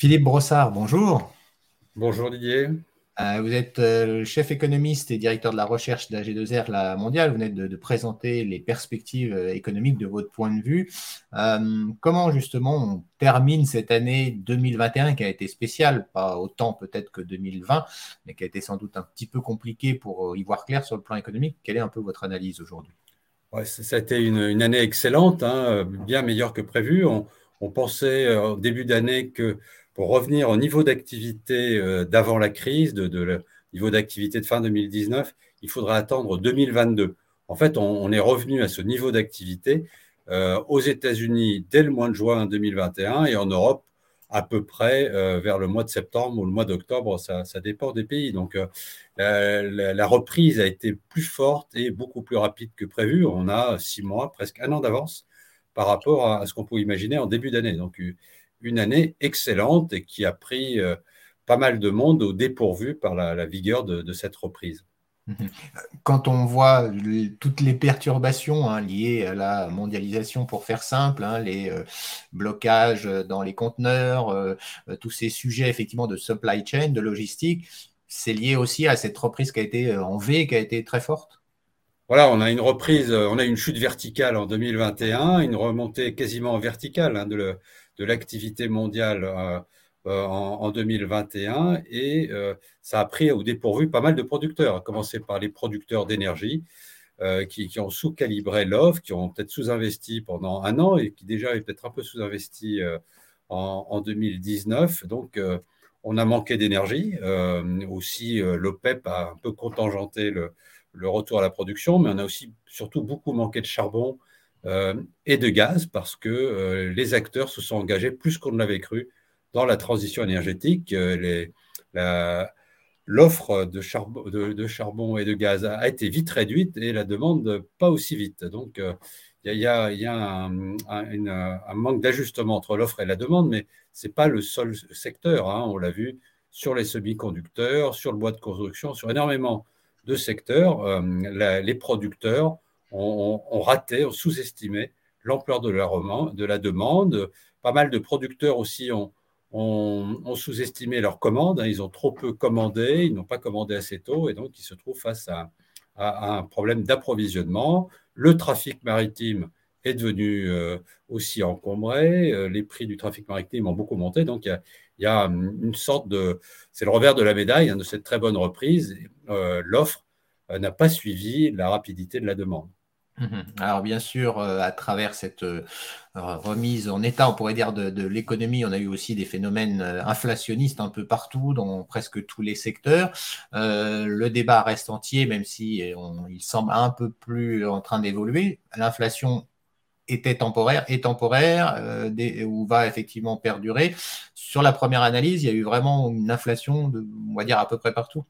Philippe Brossard, bonjour. Bonjour Didier. Euh, vous êtes euh, chef économiste et directeur de la recherche d'AG2R la mondiale. Vous venez de, présenter les perspectives euh, économiques de votre point de vue. comment justement on termine cette année 2021 qui a été spéciale, pas autant peut-être que 2020, mais qui a été sans doute un petit peu compliqué pour y voir clair sur le plan économique? Quelle est un peu votre analyse aujourd'hui? Ouais, Ça a été une, année excellente, hein, bien meilleure que prévu. On, on pensait au début d'année que pour revenir au niveau d'activité euh, d'avant la crise, de, niveau d'activité de fin 2019, il faudra attendre 2022. En fait, on, est revenu à ce niveau d'activité euh, aux États-Unis dès le mois de juin 2021 et en Europe à peu près euh, vers le mois de septembre ou le mois d'octobre, ça, dépend des pays. Donc la, reprise a été plus forte et beaucoup plus rapide que prévu. On a six mois, presque un an d'avance par rapport à, à ce qu'on pouvait imaginer en début d'année. Donc une année excellente et qui a pris euh, pas mal de monde au dépourvu par la, vigueur de, cette reprise. Mhm. Quand on voit toutes les perturbations hein, liées à la mondialisation, pour faire simple, hein, les euh, blocages dans les conteneurs, euh, tous ces sujets effectivement de supply chain, de logistique, c'est lié aussi à cette reprise qui a été en V, qui a été très forte? Voilà, on a une reprise, on a une chute verticale en 2021, une remontée quasiment verticale hein, de, le, de l'activité mondiale euh, euh, en, 2021 et euh, ça a pris au dépourvu pas mal de producteurs, à commencer par les producteurs d'énergie qui, ont sous-calibré l'offre, qui ont peut-être sous-investi pendant un an et qui déjà avaient peut-être un peu sous-investi en, 2019. Donc, on a manqué d'énergie. aussi, l'OPEP a un peu contingenté le, retour à la production, mais on a aussi surtout beaucoup manqué de charbon euh, et de gaz parce que euh, les acteurs se sont engagés plus qu'on ne l'avait cru dans la transition énergétique. Euh, l'offre de, charbon, et de gaz a, été vite réduite et la demande pas aussi vite. Donc, il y a, un, manque d'ajustement entre l'offre et la demande, mais ce n'est pas le seul secteur. Hein. On l'a vu sur les semi-conducteurs, sur le bois de construction, sur énormément de secteurs. les producteurs ont, raté, ont sous-estimé l'ampleur de, de, la demande. Pas mal de producteurs aussi ont, sous-estimé leurs commandes. Hein. Ils ont trop peu commandé, ils n'ont pas commandé assez tôt et donc ils se trouvent face à, un problème d'approvisionnement. Le trafic maritime est devenu euh, aussi encombré. Euh, les prix du trafic maritime ont beaucoup monté. Donc, il y, a, une sorte de. C'est le revers de la médaille hein, de cette très bonne reprise. Euh, l'offre n'a pas suivi la rapidité de la demande. Mhm. Alors bien sûr, euh, à travers cette euh, remise en état, on pourrait dire, de, l'économie, on a eu aussi des phénomènes euh, inflationnistes un peu partout, dans presque tous les secteurs. le débat reste entier, même si il semble un peu plus en train d'évoluer. L'inflation était temporaire, est temporaire, ou va effectivement perdurer. Sur la première analyse, il y a eu vraiment une inflation, de, on va dire, à peu près partout.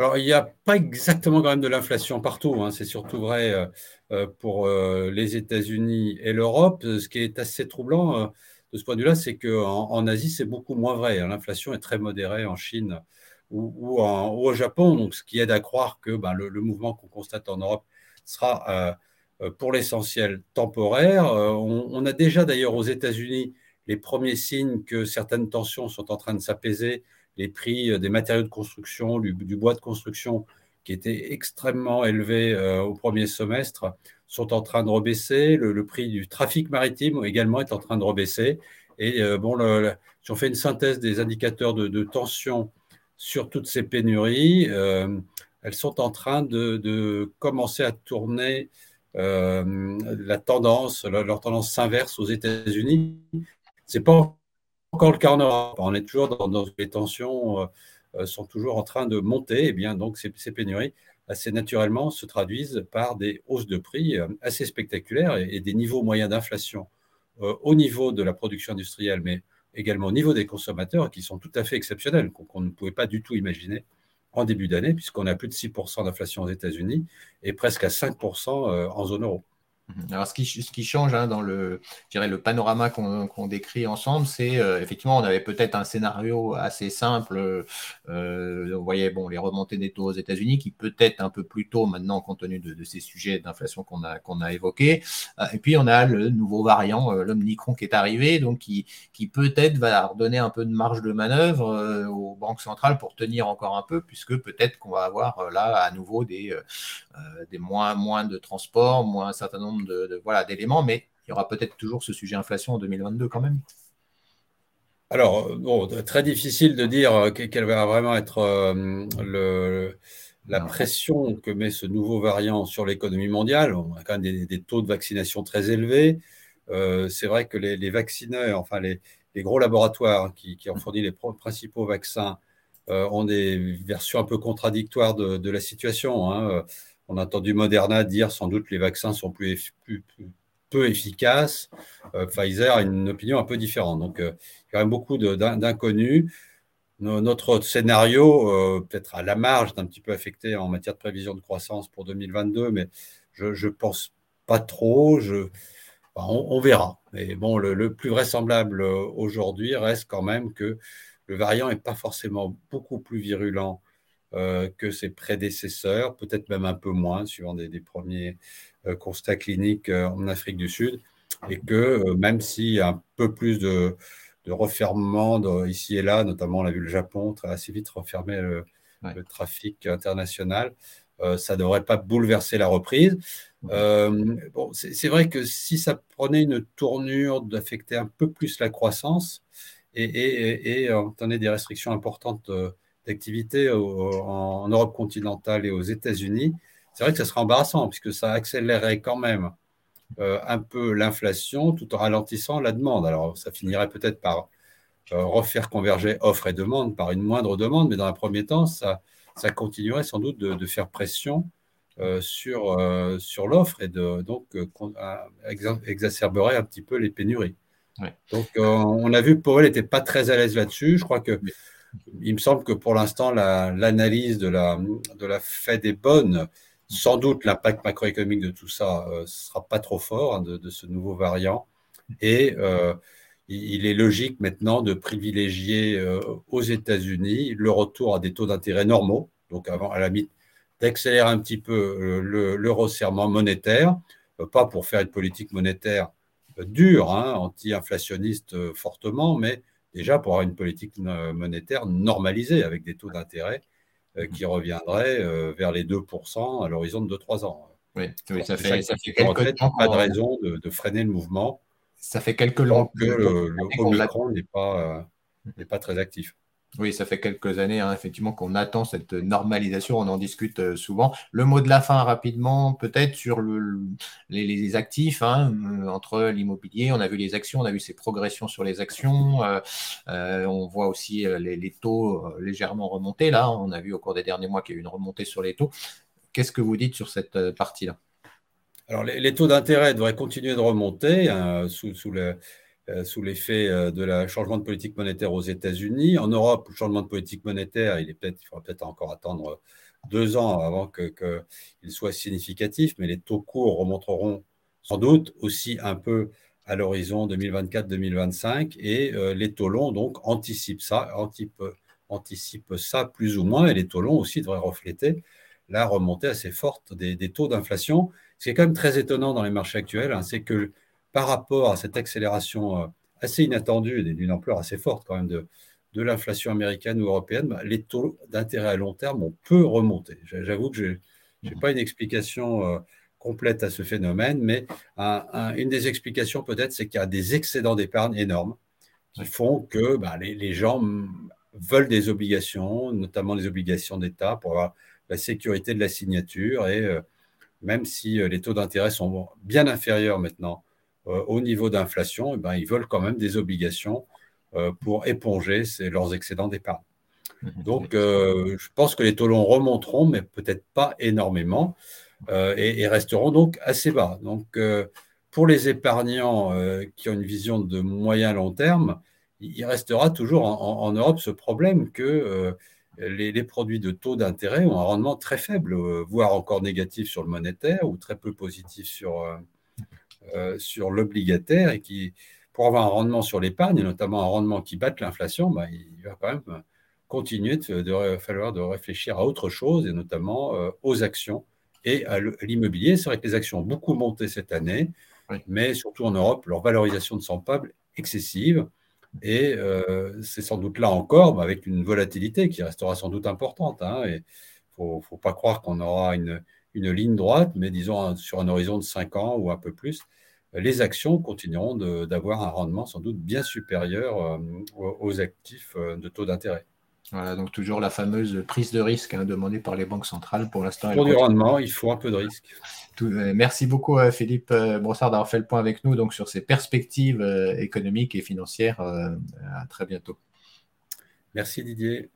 Alors, il n'y a pas exactement quand même de l'inflation partout. Hein. C'est surtout vrai euh, euh, pour euh, les États-Unis et l'Europe. Ce qui est assez troublant de ce point de vue-là, c'est qu'en en Asie, c'est beaucoup moins vrai. Hein. L'inflation est très modérée en Chine ou, au Japon, donc ce qui aide à croire que ben, le, mouvement qu'on constate en Europe sera pour l'essentiel temporaire. on, a déjà d'ailleurs aux États-Unis les premiers signes que certaines tensions sont en train de s'apaiser les prix euh, des matériaux de construction, du, bois de construction, qui étaient extrêmement élevés euh, au premier semestre, sont en train de rebaisser. Le, prix du trafic maritime également est en train de rebaisser. Et euh, bon, si on fait une synthèse des indicateurs de, tension sur toutes ces pénuries, elles sont en train de, commencer à tourner la tendance, leur, tendance s'inverse aux États-Unis. C'est pas encore le cas en Europe. On est toujours dans, les tensions euh, sont toujours en train de monter. Et eh bien donc ces, pénuries assez naturellement se traduisent par des hausses de prix euh, assez spectaculaires et, des niveaux moyens d'inflation euh, au niveau de la production industrielle, mais également au niveau des consommateurs qui sont tout à fait exceptionnels, qu'on ne pouvait pas du tout imaginer en début d'année, puisqu'on a plus de 6% d'inflation aux États-Unis et presque à 5% en zone euro. Mhm. Alors, ce qui, change hein, dans le, dirais, le panorama qu'on décrit ensemble, c'est euh, effectivement, on avait peut-être un scénario assez simple. Euh, on voyait bon, les remontées des taux aux États-Unis qui peut-être un peu plus tôt maintenant, compte tenu de, ces sujets d'inflation qu'on a, évoqués. Euh, et puis, on a le nouveau variant, l'Omnicron, qui est arrivé, donc qui peut-être va redonner un peu de marge de manœuvre aux banques centrales pour tenir encore un peu, puisque peut-être qu'on va avoir là à nouveau des, des moins, moins de transport, moins un certain nombre de, voilà, d'éléments, mais il y aura peut-être toujours ce sujet inflation en 2022 quand même. Alors, bon, très difficile de dire euh, quelle va vraiment être euh, le, la pression que met ce nouveau variant sur l'économie mondiale. On a quand même des, taux de vaccination très élevés. Euh, c'est vrai que les, vaccineurs, enfin les, gros laboratoires qui, ont fourni les principaux vaccins, ont des versions un peu contradictoires de, la situation. Hein. On a entendu Moderna dire sans doute les vaccins sont peu efficaces. Euh, Pfizer a une opinion un peu différente. Donc, euh, il y a quand même beaucoup d'inconnus. Notre scénario, euh, peut-être à la marge, est un petit peu affecté en matière de prévision de croissance pour 2022, mais je ne pense pas trop. On, verra. Mais bon, le, plus vraisemblable aujourd'hui reste quand même que le variant n'est pas forcément beaucoup plus virulent que ses prédécesseurs, peut-être même un peu moins, suivant des, premiers euh, constats cliniques euh, en Afrique du Sud, et que même s'il y a un peu plus de, de refermement ici et là, notamment on a vu le Japon très assez vite refermer le, trafic international, ça ne devrait pas bouleverser la reprise. bon, c'est vrai que si ça prenait une tournure d'affecter un peu plus la croissance et, et, et, et des restrictions importantes d'activité en Europe continentale et aux États-Unis, c'est vrai que ça serait embarrassant puisque ça accélérerait quand même euh, un peu l'inflation tout en ralentissant la demande. Alors ça finirait peut-être par euh, refaire converger offre et demande par une moindre demande, mais dans un premier temps, ça, ça continuerait sans doute de, faire pression euh, sur, sur l'offre et de, donc exacerberait un petit peu les pénuries. Donc on a vu que Powell n'était pas très à l'aise là-dessus. Je crois que il me semble que pour l'instant, l'analyse de, la, de la Fed est bonne. Sans doute, l'impact macroéconomique de tout ça ne euh, sera pas trop fort hein, de, ce nouveau variant. Et euh, il est logique maintenant de privilégier euh, aux États-Unis le retour à des taux d'intérêt normaux. Donc, avant, à la limite, d'accélérer un petit peu le, resserrement monétaire, pas pour faire une politique monétaire dure, hein, anti-inflationniste fortement, mais déjà pour avoir une politique monétaire normalisée avec des taux d'intérêt euh, qui reviendraient euh, vers les 2% à l'horizon de 2-3 ans. Oui, ça, fait, ça fait quelques temps. Pas de raison de, freiner le mouvement. Ça fait quelques longs que le, le Omicron n'est pas, euh, pas très actif. Oui, ça fait quelques années, hein, effectivement, qu'on attend cette normalisation. On en discute euh, souvent. Le mot de la fin, rapidement, peut-être sur le, les, actifs, hein, euh, entre l'immobilier. On a vu les actions, on a vu ces progressions sur les actions. Euh, on voit aussi les, taux légèrement remonter. Là, on a vu au cours des derniers mois qu'il y a eu une remontée sur les taux. Qu'est-ce que vous dites sur cette partie-là? Alors, les, taux d'intérêt devraient continuer de remonter hein, sous, sous le, sous l'effet euh, de la changement de politique monétaire aux États-Unis. En Europe, le changement de politique monétaire, il, est peut-être, il faudra peut-être encore attendre deux ans avant qu'il soit significatif, mais les taux courts remonteront sans doute aussi un peu à l'horizon 2024-2025 et euh, les taux longs donc anticipent ça, anticipent, ça plus ou moins et les taux longs aussi devraient refléter la remontée assez forte des, taux d'inflation. Ce qui est quand même très étonnant dans les marchés actuels, hein, c'est que par rapport à cette accélération euh, assez inattendue et d'une ampleur assez forte quand même de, de l'inflation américaine ou européenne, bah, les taux d'intérêt à long terme ont peu remonté. J'avoue que je n'ai pas une explication euh, complète à ce phénomène, mais une des explications peut-être, c'est qu'il y a des excédents d'épargne énormes qui font que bah, les, gens veulent des obligations, notamment des obligations d'État pour avoir la sécurité de la signature. Et euh, même si les taux d'intérêt sont bien inférieurs maintenant au niveau d'inflation, eh ben, ils veulent quand même des obligations euh, pour éponger leurs excédents d'épargne. Mhm. Donc, euh, je pense que les taux longs remonteront, mais peut-être pas énormément, et, resteront donc assez bas. Donc, pour les épargnants qui ont une vision de moyen long terme, il restera toujours en, Europe ce problème que les, produits de taux d'intérêt ont un rendement très faible, voire encore négatif sur le monétaire ou très peu positif sur, sur l'obligataire et qui, pour avoir un rendement sur l'épargne, et notamment un rendement qui batte l'inflation, bah, il va quand même continuer de, falloir de réfléchir à autre chose, et notamment aux actions et à l'immobilier. C'est vrai que les actions ont beaucoup monté cette année, mais surtout en Europe, leur valorisation ne semble pas excessive. Et euh, c'est sans doute là encore, avec une volatilité qui restera sans doute importante. Hein, il ne faut, pas croire qu'on aura une, ligne droite, mais disons sur un horizon de 5 ans ou un peu plus, les actions continueront d'avoir un rendement sans doute bien supérieur euh, aux actifs euh, de taux d'intérêt. Voilà, donc toujours la fameuse prise de risque hein, demandée par les banques centrales pour l'instant. Pour du rendement, il faut un peu de risque. Euh, merci beaucoup Philippe euh, Brossard d'avoir fait le point avec nous donc, sur ces perspectives économiques et financières. à très bientôt. Merci Didier.